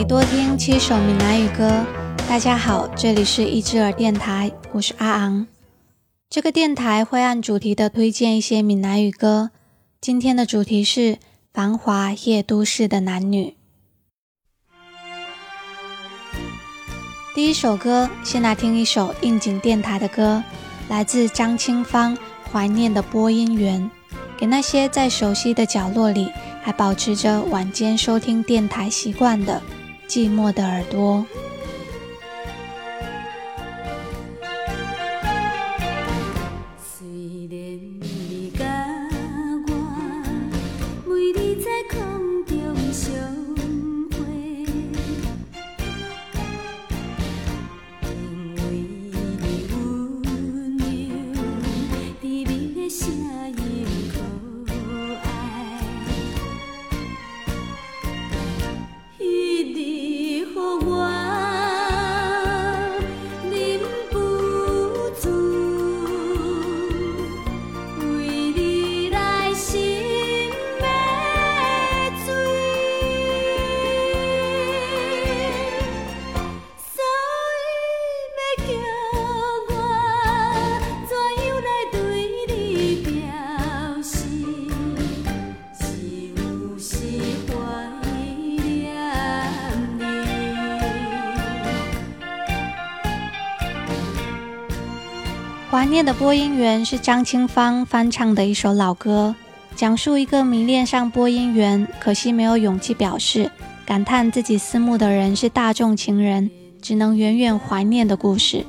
你多听七首闽南语歌。大家好，这里是一只耳电台，我是阿昂。这个电台会按主题的推荐一些闽南语歌。今天的主题是繁华夜都市的男女。第一首歌，先来听一首应景电台的歌，来自张清芳《怀念的播音员》，给那些在熟悉的角落里还保持着晚间收听电台习惯的寂寞的耳朵。的播音员是张清芳翻唱的一首老歌，讲述一个迷恋上播音员，可惜没有勇气表示，感叹自己思慕的人是大众情人，只能远远怀念的故事。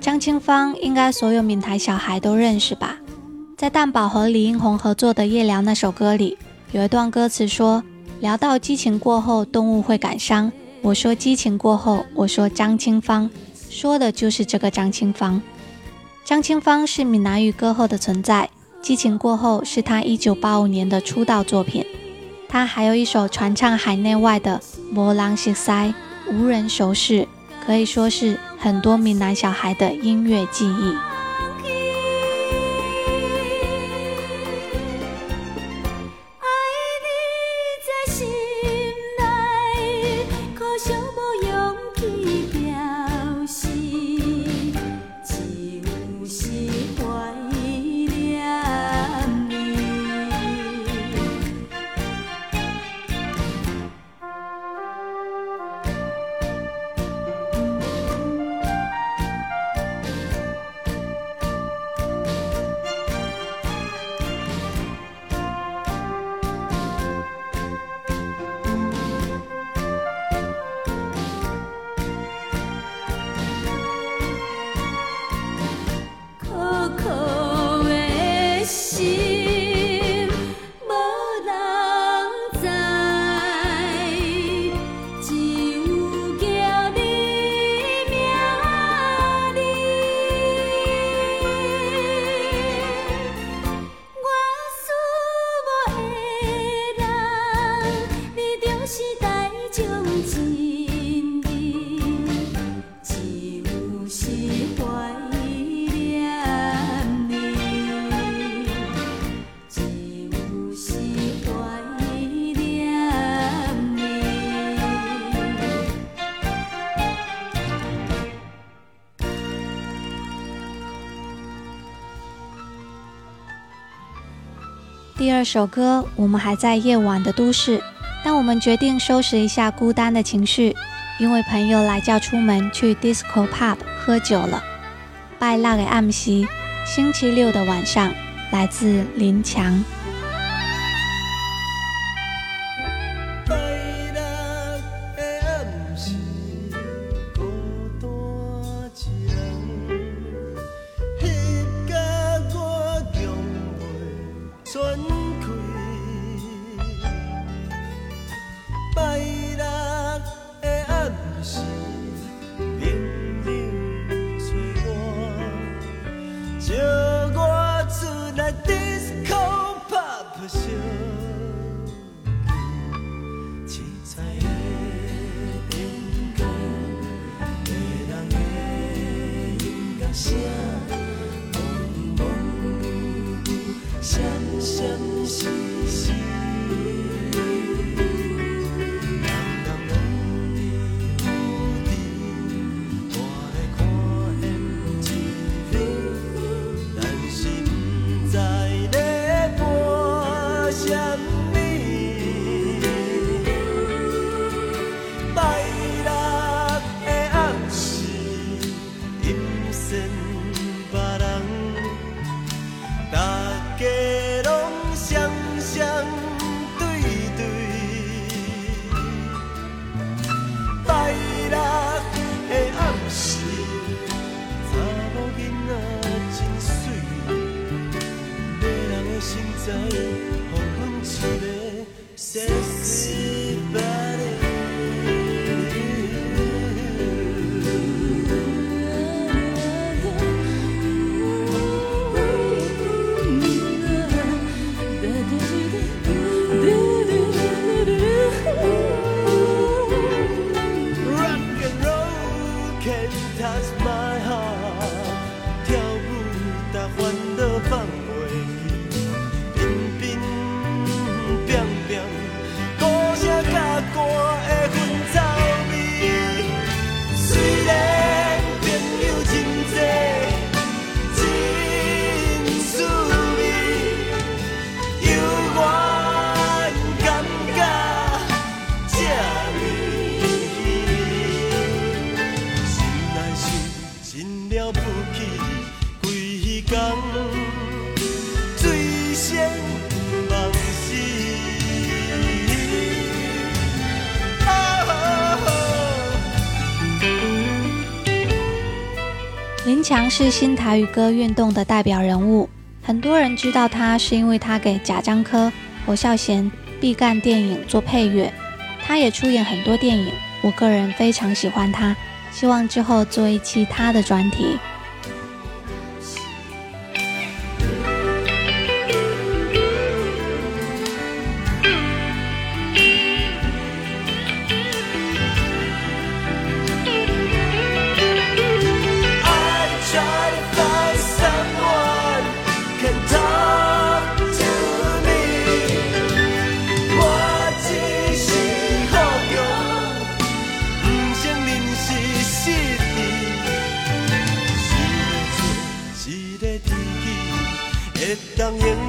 张清芳应该所有闽台小孩都认识吧？在蛋宝和李英红合作的《夜聊》那首歌里，有一段歌词说：“聊到激情过后，动物会感伤。”我说激情过后，我说张清芳，说的就是这个张清芳。张清芳是闽南语歌后的存在，《激情过后》是她一九八五年的出道作品。她还有一首传唱海内外的《魔狼西塞》，无人熟识，可以说是很多闽南小孩的音乐记忆。这首歌，我们还在夜晚的都市，但我们决定收拾一下孤单的情绪，因为朋友来叫出门去 disco pub 喝酒了。拜辣给暗袭，星期六的晚上，来自林强。发现。强是新台语歌运动的代表人物，很多人知道他是因为他给贾樟柯、侯孝贤、毕赣电影做配乐，他也出演很多电影。我个人非常喜欢他，希望之后做一期他的专题。在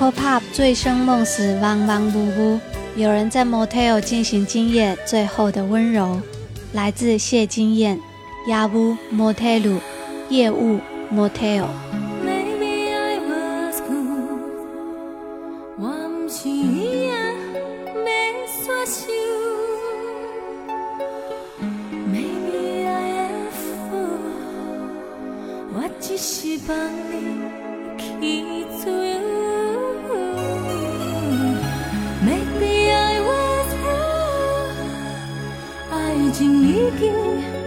disco pub 醉生梦死，汪汪呜呜；有人在 motel 进行今夜最后的温柔。来自谢金燕，亚乌 motel，夜雾 motel。爱已经。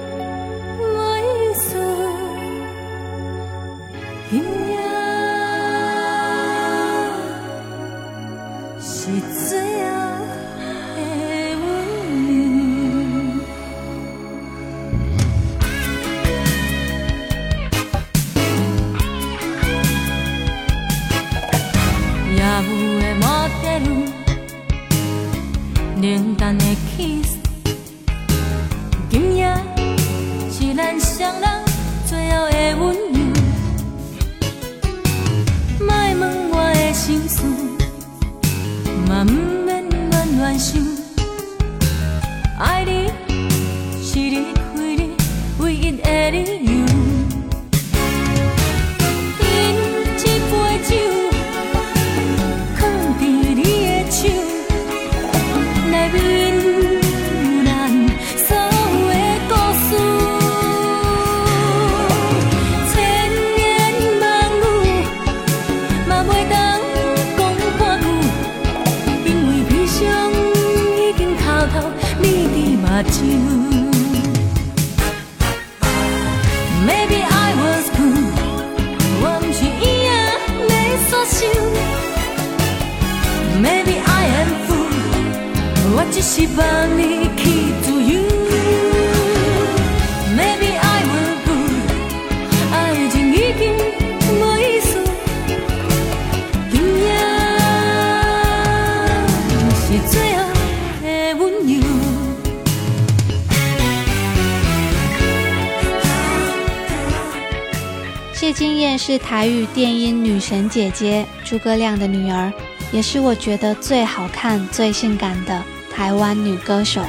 台语电音女神姐姐诸葛亮的女儿，也是我觉得最好看、最性感的台湾女歌手。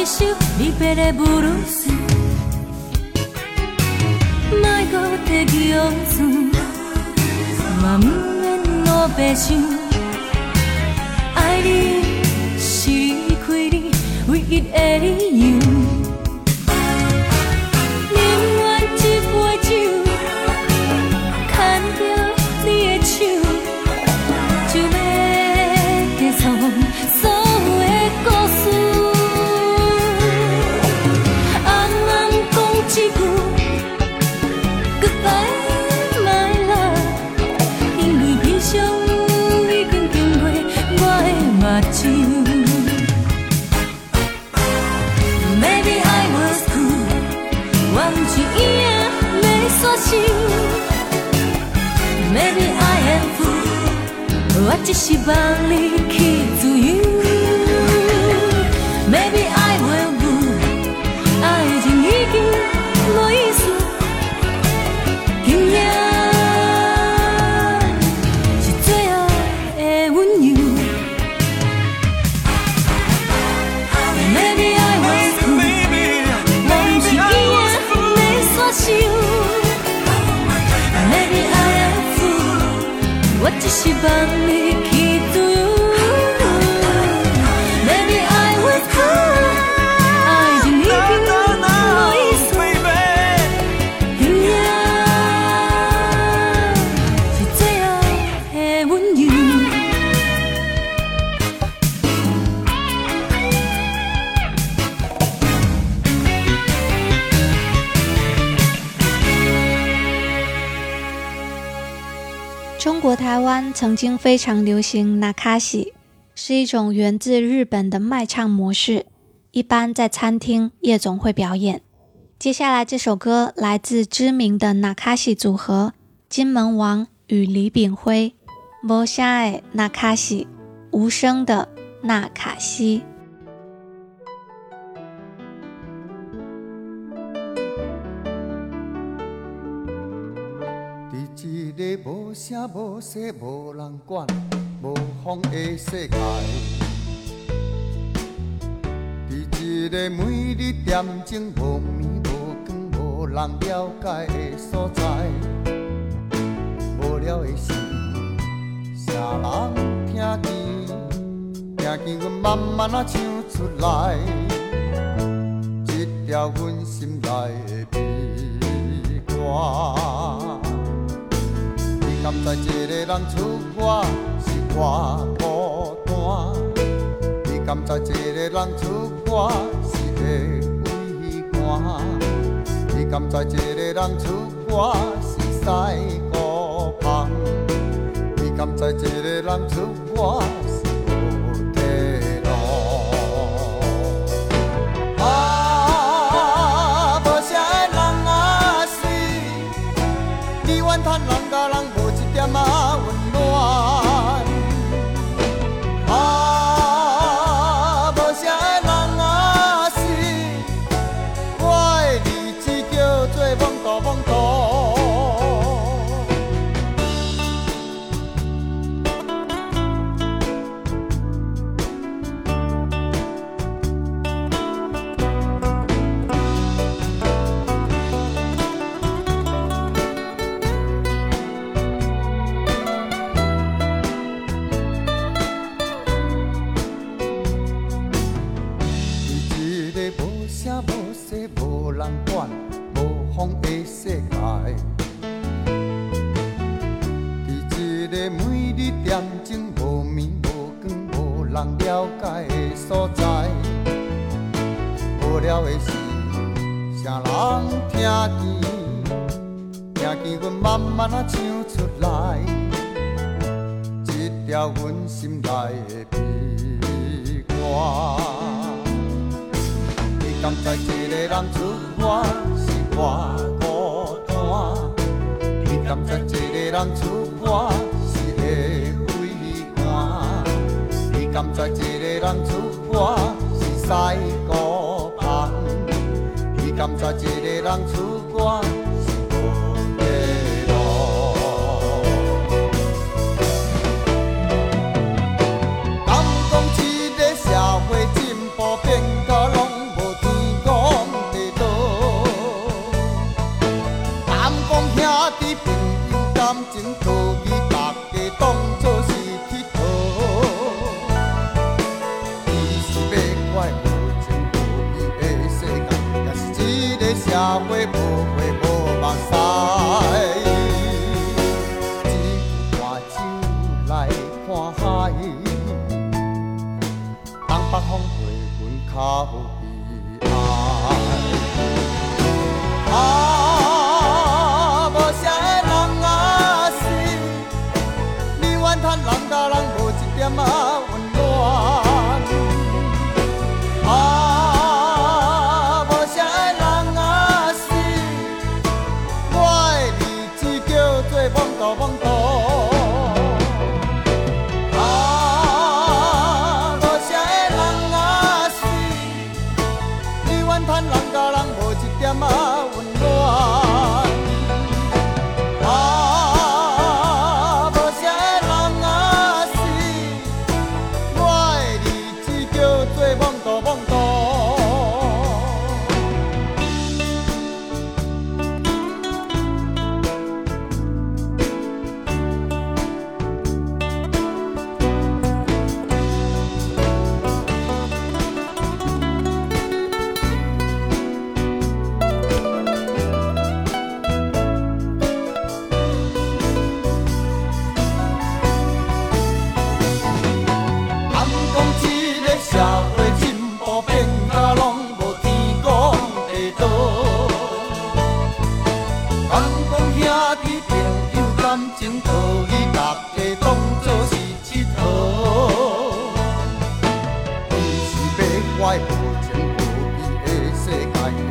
一首离别的布鲁斯，莫搁提起往事，嘛不免老白想。爱你是离开你唯一的理 Curitiba. 台湾曾经非常流行纳卡西，是一种源自日本的卖唱模式，一般在餐厅、夜总会表演。接下来这首歌来自知名的纳卡西组合金门王与李炳辉，《摩虾爱纳卡西》，无声的纳卡西。无声无息、无人管、无风的世界，伫一个每日恬静、无眠无光、无人了解的所在，无聊的是啥人听见？听见阮慢慢啊唱出来，一条阮心内的悲歌。你敢知一个人出外？是偌孤单？你敢知一个人出外？是会畏寒？你敢知一个人出外？是西孤芳？你敢知一个人出外？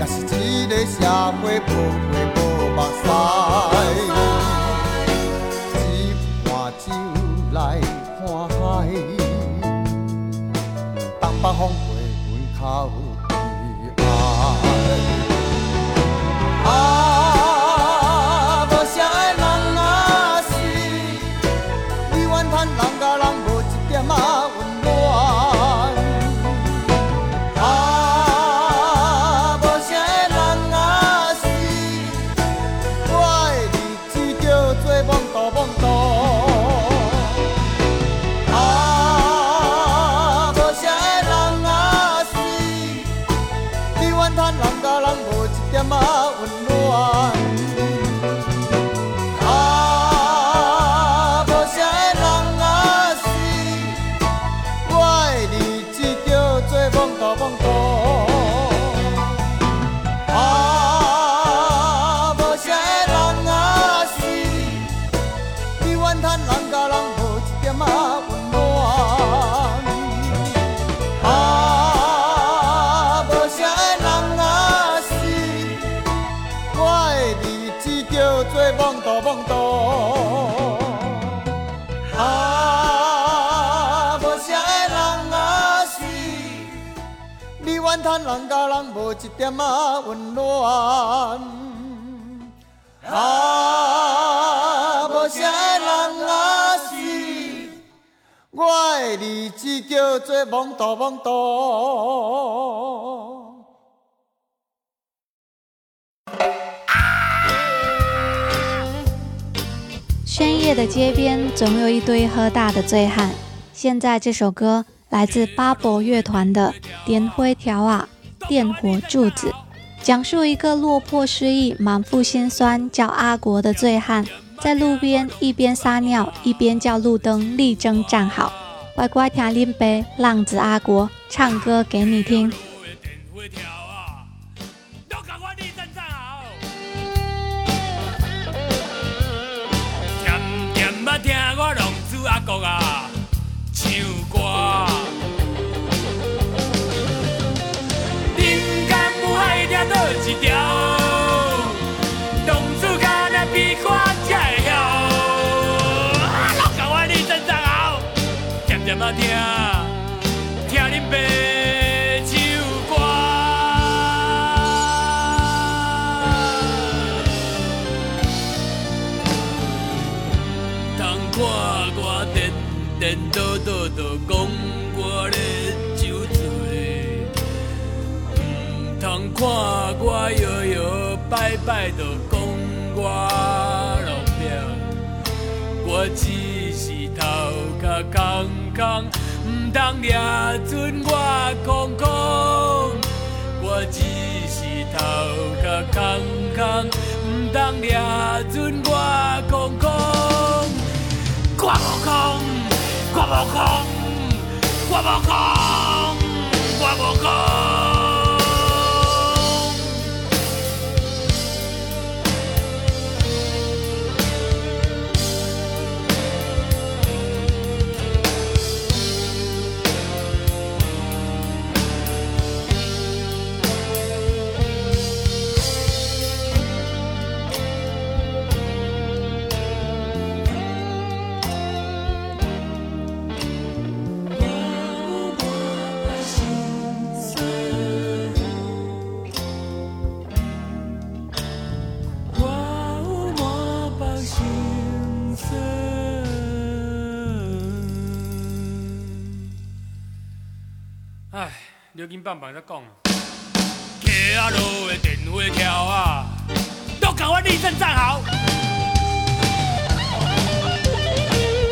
自己的下会不会人甲人无一点仔温暖，啊，无啥人啊是，我的日子叫做懵懂懵懂。深夜的街边，总有一堆喝大的醉汉。现在这首歌来自巴博乐团的《点灰条啊》。电火柱子，讲述一个落魄失意、满腹心酸、叫阿国的醉汉，在路边一边撒尿一边叫路灯力争站好，乖乖听林呗浪子阿国唱歌给你听。摇摆摆，就讲我落魄。我只是头壳空空，唔通抓准我空空。我只是头壳空空，唔通抓准我空空。我无空，我无空，我无空，唉，留紧棒棒再讲。街仔路的电话条啊，都甲我立正站好。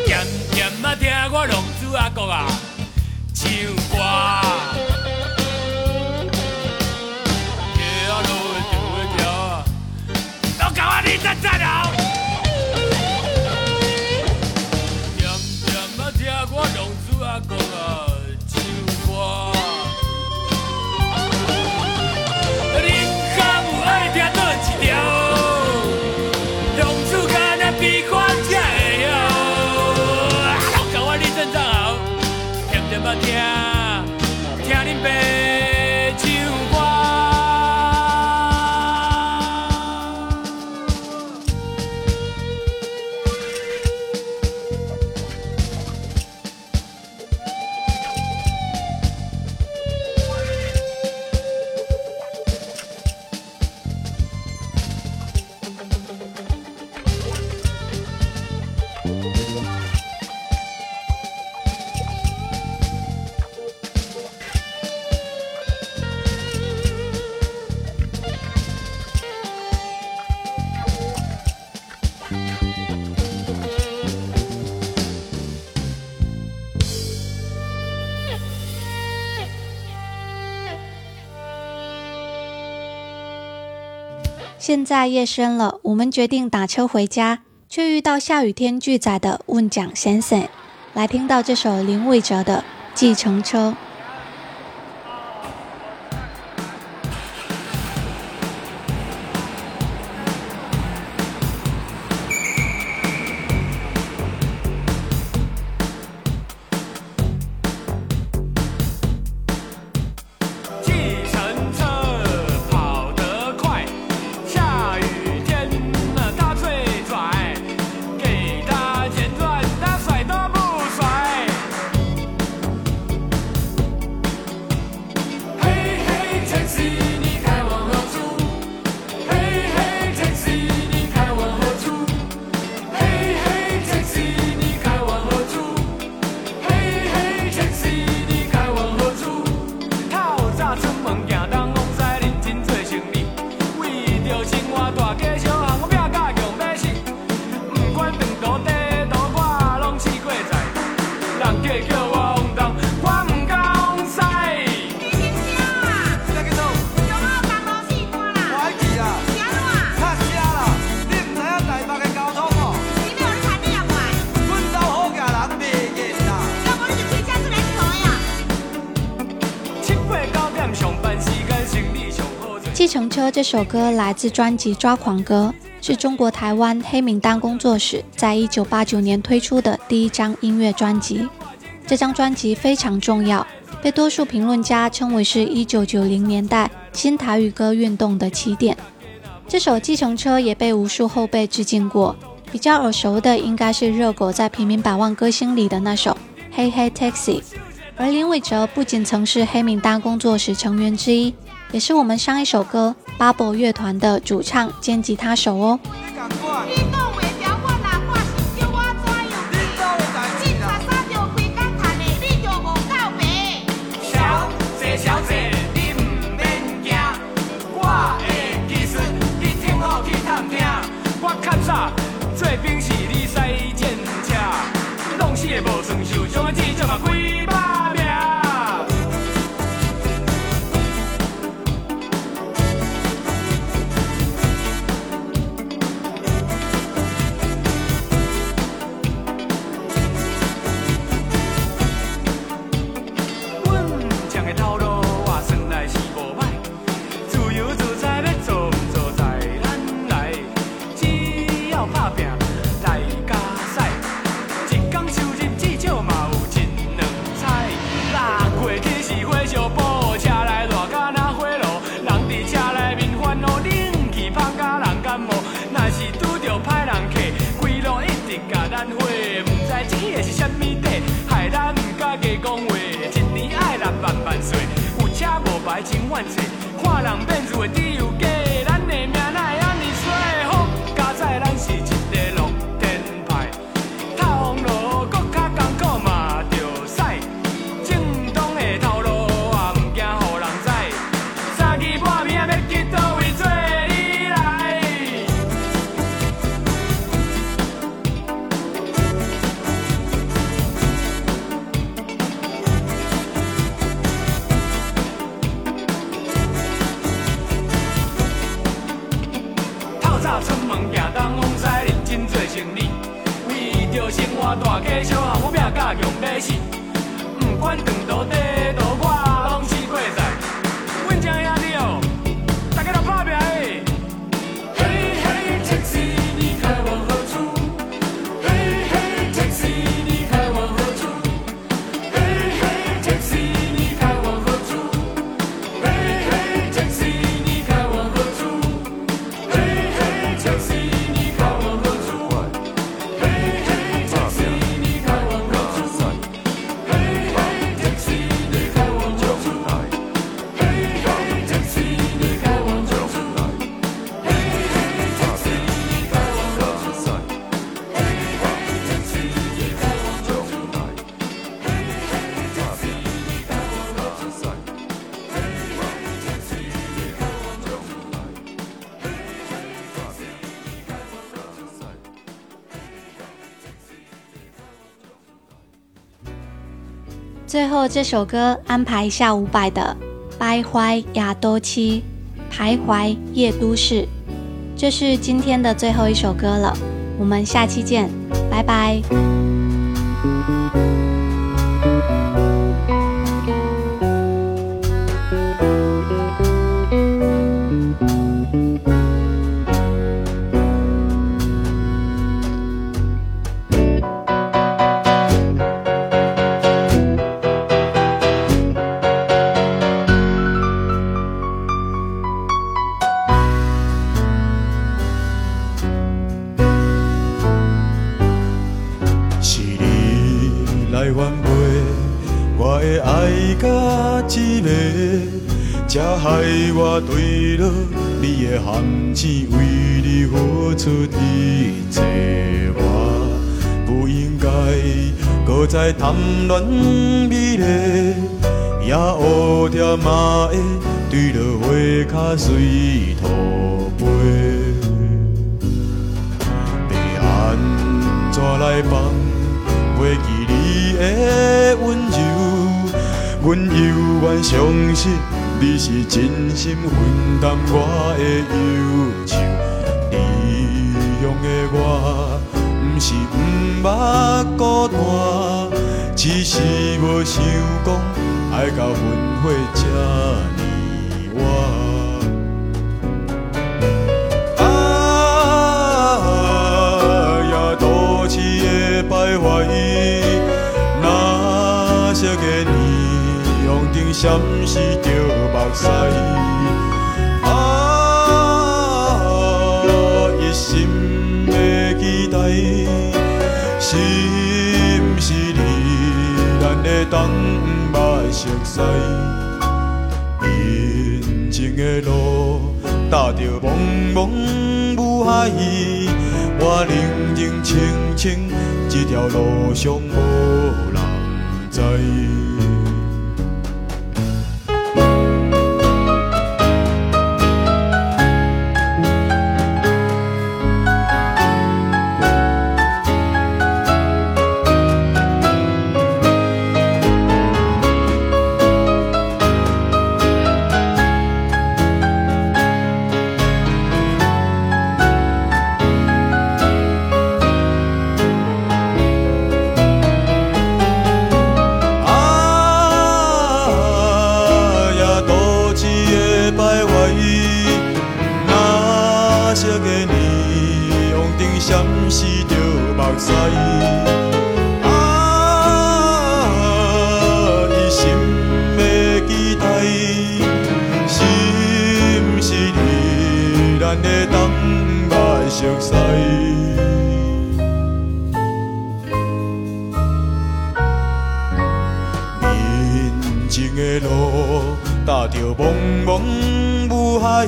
渐渐啊，听我浪子阿哥啊唱歌。现在夜深了，我们决定打车回家，却遇到下雨天拒载的问蒋先生。来听到这首林伟哲的《计程车》。车这首歌来自专辑《抓狂歌》，是中国台湾黑名单工作室在一九八九年推出的第一张音乐专辑。这张专辑非常重要，被多数评论家称为是一九九零年代新台语歌运动的起点。这首《计程车》也被无数后辈致敬过，比较耳熟的应该是热狗在平民百万歌星里的那首《嘿嘿 Taxi》，而林伟哲不仅曾是黑名单工作室成员之一。也是我们上一首歌 bubble 乐团的主唱兼吉他手哦。是你我我钱，看人变做猪。大家小巷，我拼甲强要死，不管长途短。最后这首歌安排一下伍佰的徘徊亚多期徘徊夜都市。这是今天的最后一首歌了我们下期见拜拜。随土飞，要安怎来放？袂记你的温柔，阮犹原相信你是真心分担我的忧愁。异乡的我，毋是毋捌孤单，只是无想讲爱到分飞才。敢是着目屎，啊，一心的期待，是毋是离咱的东迈熟悉？前程的路踏着茫茫雾海，我冷冷清清，这条路上无人知。情的路，踏着茫茫雾海，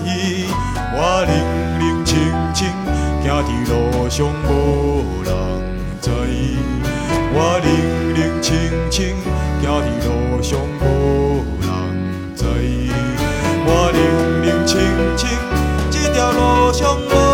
我冷冷清清，行伫路上无人知。我冷冷清清，行伫路上无人知。我冷冷清清，这条路上无